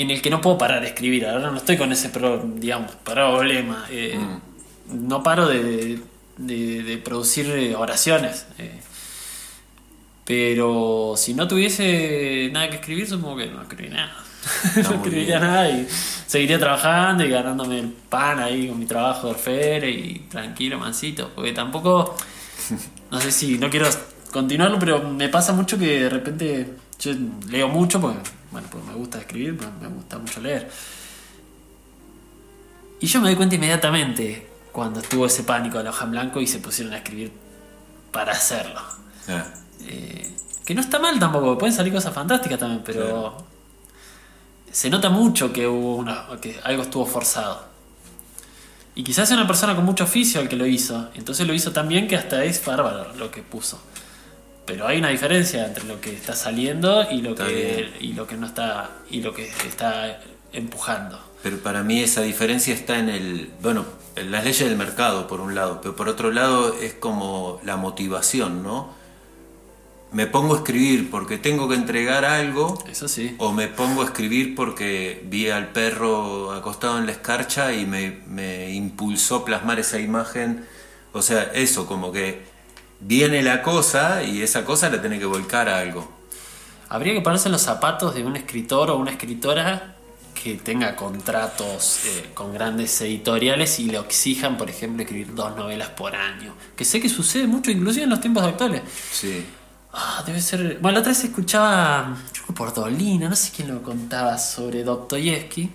en el que no puedo parar de escribir. Ahora no estoy con ese digamos, problema. Eh, mm. No paro de, producir oraciones. Eh. pero si no tuviese nada que escribir, supongo que no escribí nada. no escribiría nada y seguiría trabajando y ganándome el pan ahí con mi trabajo de orfere y tranquilo, mansito. Porque tampoco, no sé si no quiero continuarlo, pero me pasa mucho que de repente yo leo mucho porque bueno, pues me gusta escribir, me gusta mucho leer. Y yo me doy cuenta inmediatamente cuando estuvo ese pánico de la hoja en blanco y se pusieron a escribir para hacerlo. Ah, Eh, que no está mal tampoco, pueden salir cosas fantásticas también, pero se nota mucho que hubo una, que algo estuvo forzado. Y quizás sea una persona con mucho oficio el que lo hizo, entonces lo hizo tan bien que hasta es bárbaro lo que puso. Pero hay una diferencia entre lo que está saliendo y lo Está que y lo que no está y lo que está empujando. Pero para mí esa diferencia está en el, bueno, en las leyes del mercado por un lado, pero por otro lado es como la motivación, ¿no? Me pongo a escribir porque tengo que entregar algo Eso sí. o me pongo a escribir porque vi al perro acostado en la escarcha y me, me impulsó plasmar esa imagen. O sea, eso, como que viene la cosa y esa cosa la tiene que volcar a algo. Habría que ponerse en los zapatos de un escritor o una escritora que tenga contratos eh, con grandes editoriales y le exijan, por ejemplo, escribir dos novelas por año. Que sé que sucede mucho, inclusive en los tiempos actuales. Sí. Ah, debe ser. Bueno, la otra vez escuchaba, yo creo por Dolina, no sé quién lo contaba, sobre Dostoyevsky.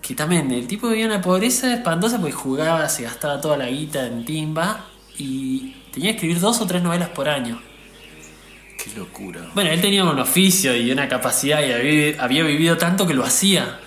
Que también el tipo vivía una pobreza espantosa porque jugaba, se gastaba toda la guita en timba y tenía que escribir dos o tres novelas por año. Qué locura. Bueno, él tenía un oficio y una capacidad y había, había vivido tanto que lo hacía.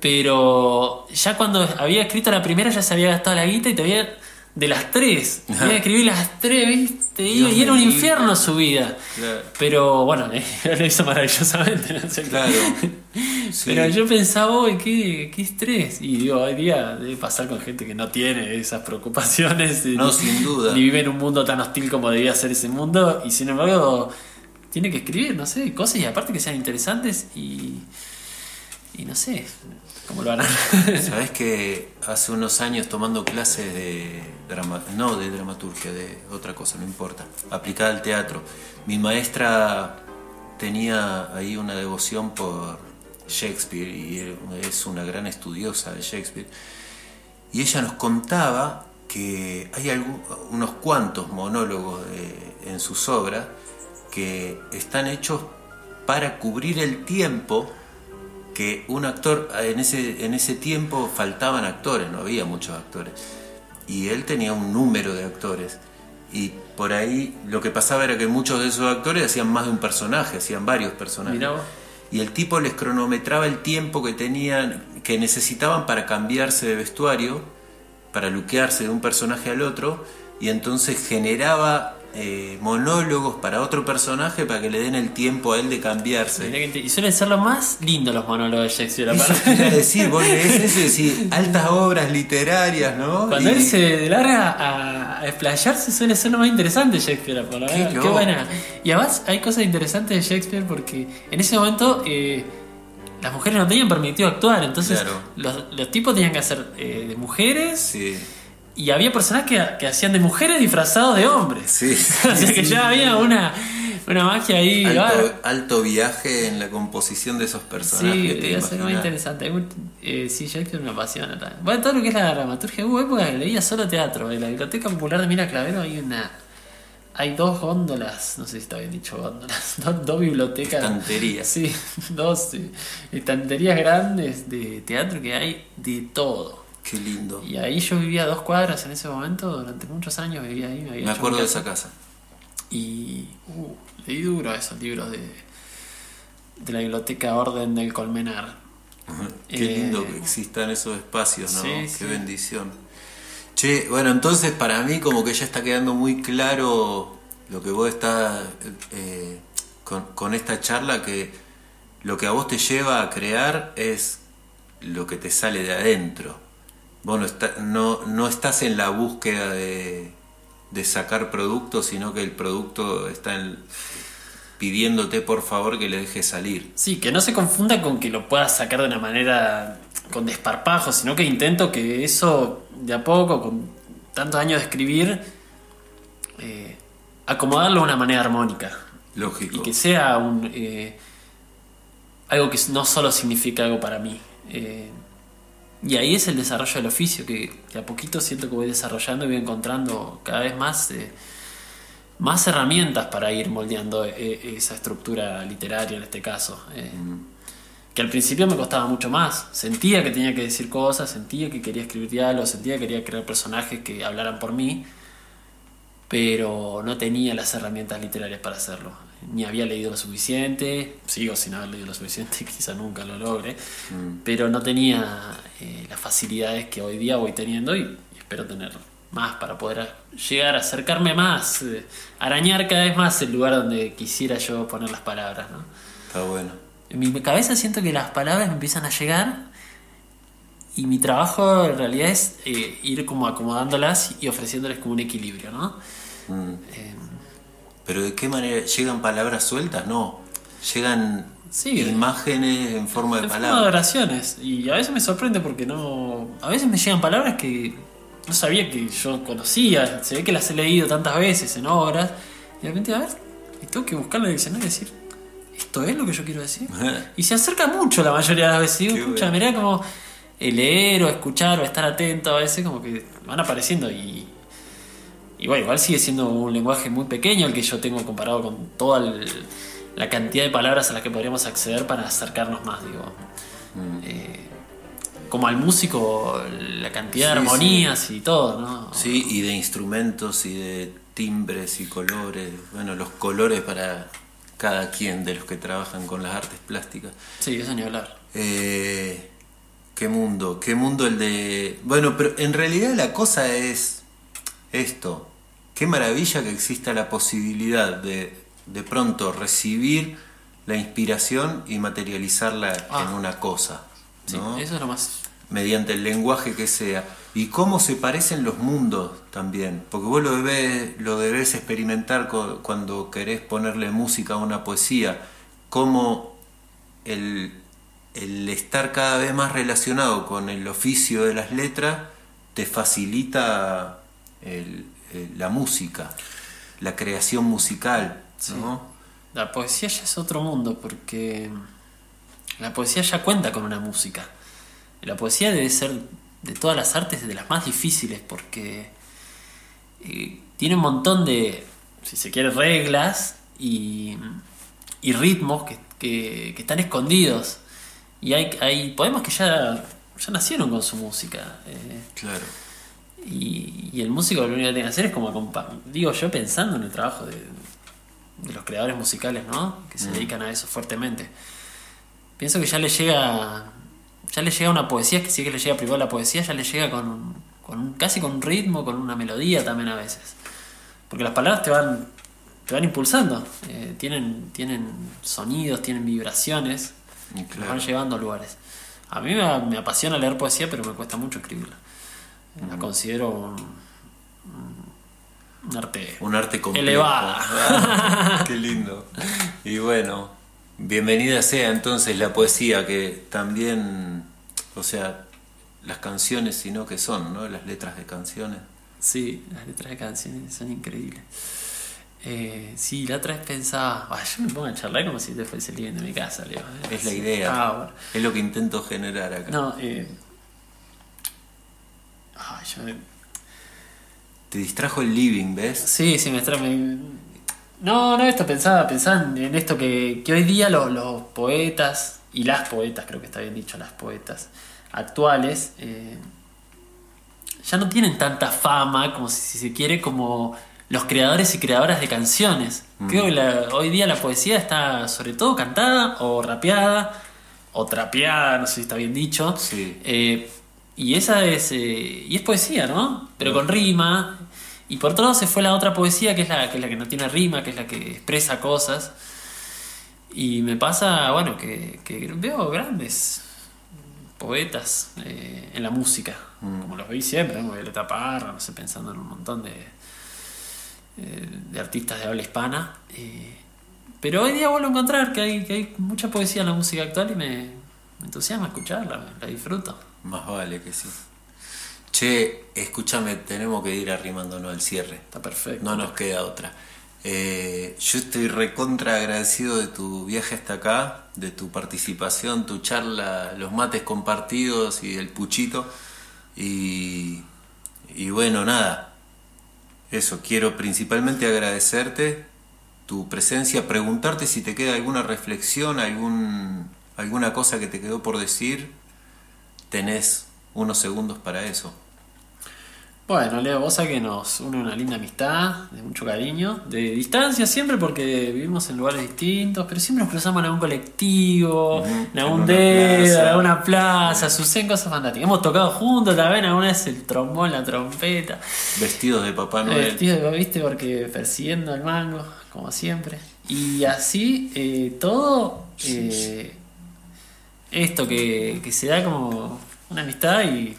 Pero ya cuando había escrito la primera ya se había gastado la guita y todavía de las tres. Había que escribir las tres, ¿viste? Y, era un infierno su vida. Claro. Pero bueno, lo hizo maravillosamente. no sé. Claro. Sí. Pero yo pensaba, uy, qué, qué estrés. Y digo, hoy día debe pasar con gente que no tiene esas preocupaciones. No, sin duda. Ni vive en un mundo tan hostil como debía ser ese mundo. Y sin embargo, tiene que escribir, no sé, cosas y aparte que sean interesantes y. Y no sé cómo lo harán. Sabes que hace unos años tomando clases de drama, no de dramaturgia, de otra cosa, no importa, aplicada al teatro, mi maestra tenía ahí una devoción por Shakespeare y es una gran estudiosa de Shakespeare. Y ella nos contaba que hay algu- unos cuantos monólogos de- en sus obras que están hechos para cubrir el tiempo que un actor, en ese, en ese tiempo faltaban actores, no había muchos actores. Y él tenía un número de actores. Y por ahí lo que pasaba era que muchos de esos actores hacían más de un personaje, hacían varios personajes. Mirá. Y el tipo les cronometraba el tiempo que tenían, que necesitaban para cambiarse de vestuario, para luquearse de un personaje al otro, y entonces generaba eh, monólogos para otro personaje para que le den el tiempo a él de cambiarse. Y suelen ser lo más lindo los monólogos de Shakespeare. Aparte. decir, vos lees eso y decís, altas obras literarias, ¿no? Cuando Y- él se larga a, explayarse suele ser lo más interesante de Shakespeare, por Qué. Qué, buena. Y además hay cosas interesantes de Shakespeare porque en ese momento eh, las mujeres no tenían permitido actuar, entonces Claro. los, los tipos tenían que hacer eh, de mujeres Sí, y había personas que, que hacían de mujeres disfrazados de hombres. sí. o sea que ya había una, una magia ahí. Alto, viaje en la composición de esos personajes. Sí, ser muy interesante. Eh, sí, Shakespeare me apasiona también. Bueno, todo lo que es la dramaturgia, hubo épocas que leía solo teatro. En la Biblioteca Popular de Mira Clavero hay una. Hay dos góndolas, no sé si está bien dicho góndolas, dos, dos bibliotecas. Estanterías. Sí, dos estanterías grandes de teatro que hay de todo. Qué lindo. Y ahí yo vivía a dos cuadras en ese momento, durante muchos años vivía ahí. Me, había Me hecho acuerdo de esa casa. Y uh, leí duro esos libros de, de la biblioteca Orden del Colmenar. Qué Eh, lindo que existan esos espacios, ¿no? sí, Qué sí. bendición. Che, bueno, entonces para mí como que ya está quedando muy claro lo que vos estás eh, con, con esta charla, que lo que a vos te lleva a crear es lo que te sale de adentro. Vos no, está- no, no estás en la búsqueda de, de sacar productos, sino que el producto está en- pidiéndote por favor que le dejes salir. Sí, que no se confunda con que lo puedas sacar de una manera con desparpajo, sino que intento que eso de a poco, con tantos años de escribir, eh, acomodarlo de una manera armónica. Lógico. Y que sea un eh, algo que no solo significa algo para mí. Eh, y ahí es el desarrollo del oficio, que de a poquito siento que voy desarrollando y voy encontrando cada vez más, eh, más herramientas para ir moldeando eh, esa estructura literaria en este caso. Eh, que al principio me costaba mucho más. Sentía que tenía que decir cosas, sentía que quería escribir diálogos, sentía que quería crear personajes que hablaran por mí, pero no tenía las herramientas literarias para hacerlo. Ni había leído lo suficiente, sigo sin haber leído lo suficiente, quizá nunca lo logre, Mm. pero no tenía eh, las facilidades que hoy día voy teniendo y, espero tener más para poder llegar a acercarme más, eh, arañar cada vez más el lugar donde quisiera yo poner las palabras. ¿no? Está bueno. En mi cabeza siento que las palabras me empiezan a llegar y mi trabajo en realidad es eh, ir como acomodándolas y ofreciéndoles como un equilibrio, ¿no? Mm. Eh, Pero ¿de qué manera? ¿Llegan palabras sueltas? No. Llegan Sí. imágenes en forma de en forma de palabras. oraciones y a veces me sorprende porque no... A veces me llegan palabras que no sabía que yo conocía, se ve que las he leído tantas veces en obras y de repente, a ver, y tengo que buscar en el diccionario y decir, ¿esto es lo que yo quiero decir? Y se acerca mucho la mayoría de las veces. Digo, escucha, mirá como el leer o escuchar o estar atento a veces como que van apareciendo y... Y bueno, igual sigue siendo un lenguaje muy pequeño el que yo tengo comparado con toda el- la cantidad de palabras a las que podríamos acceder para acercarnos más, digo. Eh, como al músico, la cantidad de Sí, armonías y todo, ¿no? Sí, y de instrumentos y de timbres y colores. Bueno, los colores para cada quien de los que trabajan con las artes plásticas. Sí, eso ni hablar. Eh, qué mundo, qué mundo el de... Bueno, pero en realidad la cosa es esto. Qué maravilla que exista la posibilidad de de pronto recibir la inspiración y materializarla Ah. en una cosa. Sí, ¿no? eso es lo más... mediante el lenguaje que sea. Y cómo se parecen los mundos también. Porque vos lo debés, lo debés experimentar cuando querés ponerle música a una poesía. Cómo el, el estar cada vez más relacionado con el oficio de las letras te facilita el- el- la música, la creación musical. ¿no? La poesía ya es otro mundo porque la poesía ya cuenta con una música. La poesía debe ser de todas las artes de las más difíciles porque eh, tiene un montón de, si se quiere, reglas y, y ritmos que, que- que están escondidos. Y hay, hay poemas que ya, ya nacieron con su música. eh, Claro. Y, y el músico lo único que tiene que hacer es como digo yo pensando en el trabajo de, de los creadores musicales, ¿no? Que se dedican a eso fuertemente. Pienso que ya le llega ya le llega una poesía, que sí que le llega primero la poesía, ya le llega con, un- con un- casi con un ritmo, con una melodía también a veces. Porque las palabras te van te van impulsando, eh, tienen tienen sonidos, tienen vibraciones, que nos claro. van llevando a lugares. A mí me, me apasiona leer poesía, pero me cuesta mucho escribirla. La considero un, arte Un arte complejo. elevada. Ah, Qué lindo. Y bueno, bienvenida sea entonces la poesía que también, o sea, las canciones, sino que son, ¿no? Las letras de canciones. Sí, las letras de canciones son increíbles. Eh, sí, la otra vez pensaba, "Ah, yo me pongo a charlar como si te fuese el living de mi casa, Leo. Es la idea. Ah, bueno. Es lo que intento generar acá. No, eh. Ay, yo Te distrajo el living, ¿ves? Sí, sí, me extraña. No, no, esto pensaba, pensaba en- esto que, que hoy día los, los poetas, y las poetas, creo que está bien dicho, las poetas actuales, eh, ya no tienen tanta fama, como si, si se quiere, como los creadores y creadoras de canciones. Creo que la- hoy día la poesía está sobre todo cantada o rapeada o trapeada, no sé si está bien dicho. Sí. Eh, y esa es, eh, y es poesía, ¿no? Pero con rima. Y por otro lado se fue la otra poesía, que es la, que es la que no tiene rima, que es la que expresa cosas. Y me pasa, bueno, que, que veo grandes poetas eh, en la música, como los veis siempre, como Violeta Parra, no sé, pensando en un montón de, eh, de artistas de habla hispana. eh, pero hoy día vuelvo a encontrar que hay, que hay mucha poesía en la música actual y me, me entusiasma escucharla, la disfruto. Más vale que sí. Che, escúchame, tenemos que ir arrimándonos al cierre. Está perfecto. No nos queda otra. Eh, yo estoy recontra agradecido de tu viaje hasta acá, de tu participación, tu charla, los mates compartidos y el puchito. Y, y bueno, nada. Eso, quiero principalmente agradecerte tu presencia, preguntarte si te queda alguna reflexión, algún, alguna cosa que te quedó por decir, tenés unos segundos para eso. Bueno, Leo, vos sabés que nos une una linda amistad, de mucho cariño, de distancia siempre porque vivimos en lugares distintos, pero siempre nos cruzamos en algún colectivo, en algún dedo, en plaza. alguna plaza, suceden cosas fantásticas. Hemos tocado juntos también, alguna vez el trombón, la trompeta, Vestidos de Papá Noel. vestido, ¿viste? Porque persiguiendo el mango, como siempre. Y así, eh, todo, eh, esto que, que se da como una amistad y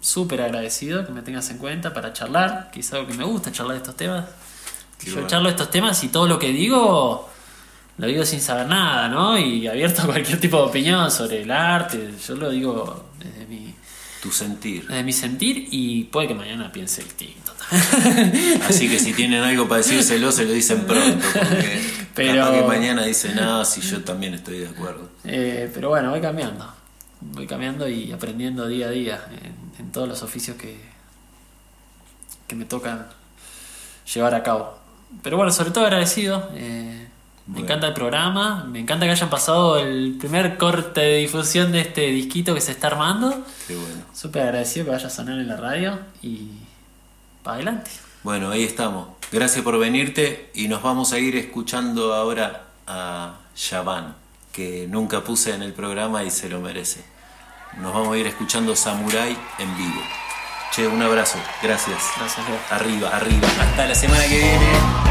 súper agradecido que me tengas en cuenta para charlar, que es algo que me gusta charlar de estos temas. Qué Yo bueno. charlo de estos temas y todo lo que digo lo digo sin saber nada, ¿no? Y abierto a cualquier tipo de opinión sobre el arte, yo lo digo desde mi, Tu sentir. desde mi sentir y puede que mañana piense distinto. Así que si tienen algo para decírselo, se lo dicen pronto. Porque Pero- capaz que mañana dicen, nada, si yo también estoy de acuerdo. Eh, pero bueno, voy cambiando. Voy cambiando y aprendiendo día a día en, en todos los oficios que, que me tocan llevar a cabo. Pero bueno, sobre todo agradecido. eh, me Bueno. encanta el programa. Me encanta que hayan pasado el primer corte de difusión de este disquito que se está armando. Qué bueno. Súper agradecido que vaya a sonar en la radio y para adelante. Bueno, ahí estamos. Gracias por venirte y nos vamos a ir escuchando ahora a Shaban, que nunca puse en el programa y se lo merece. Nos vamos a ir escuchando Samurai en vivo. Che, un abrazo. Gracias. Gracias. Arriba, arriba. Hasta la semana que viene.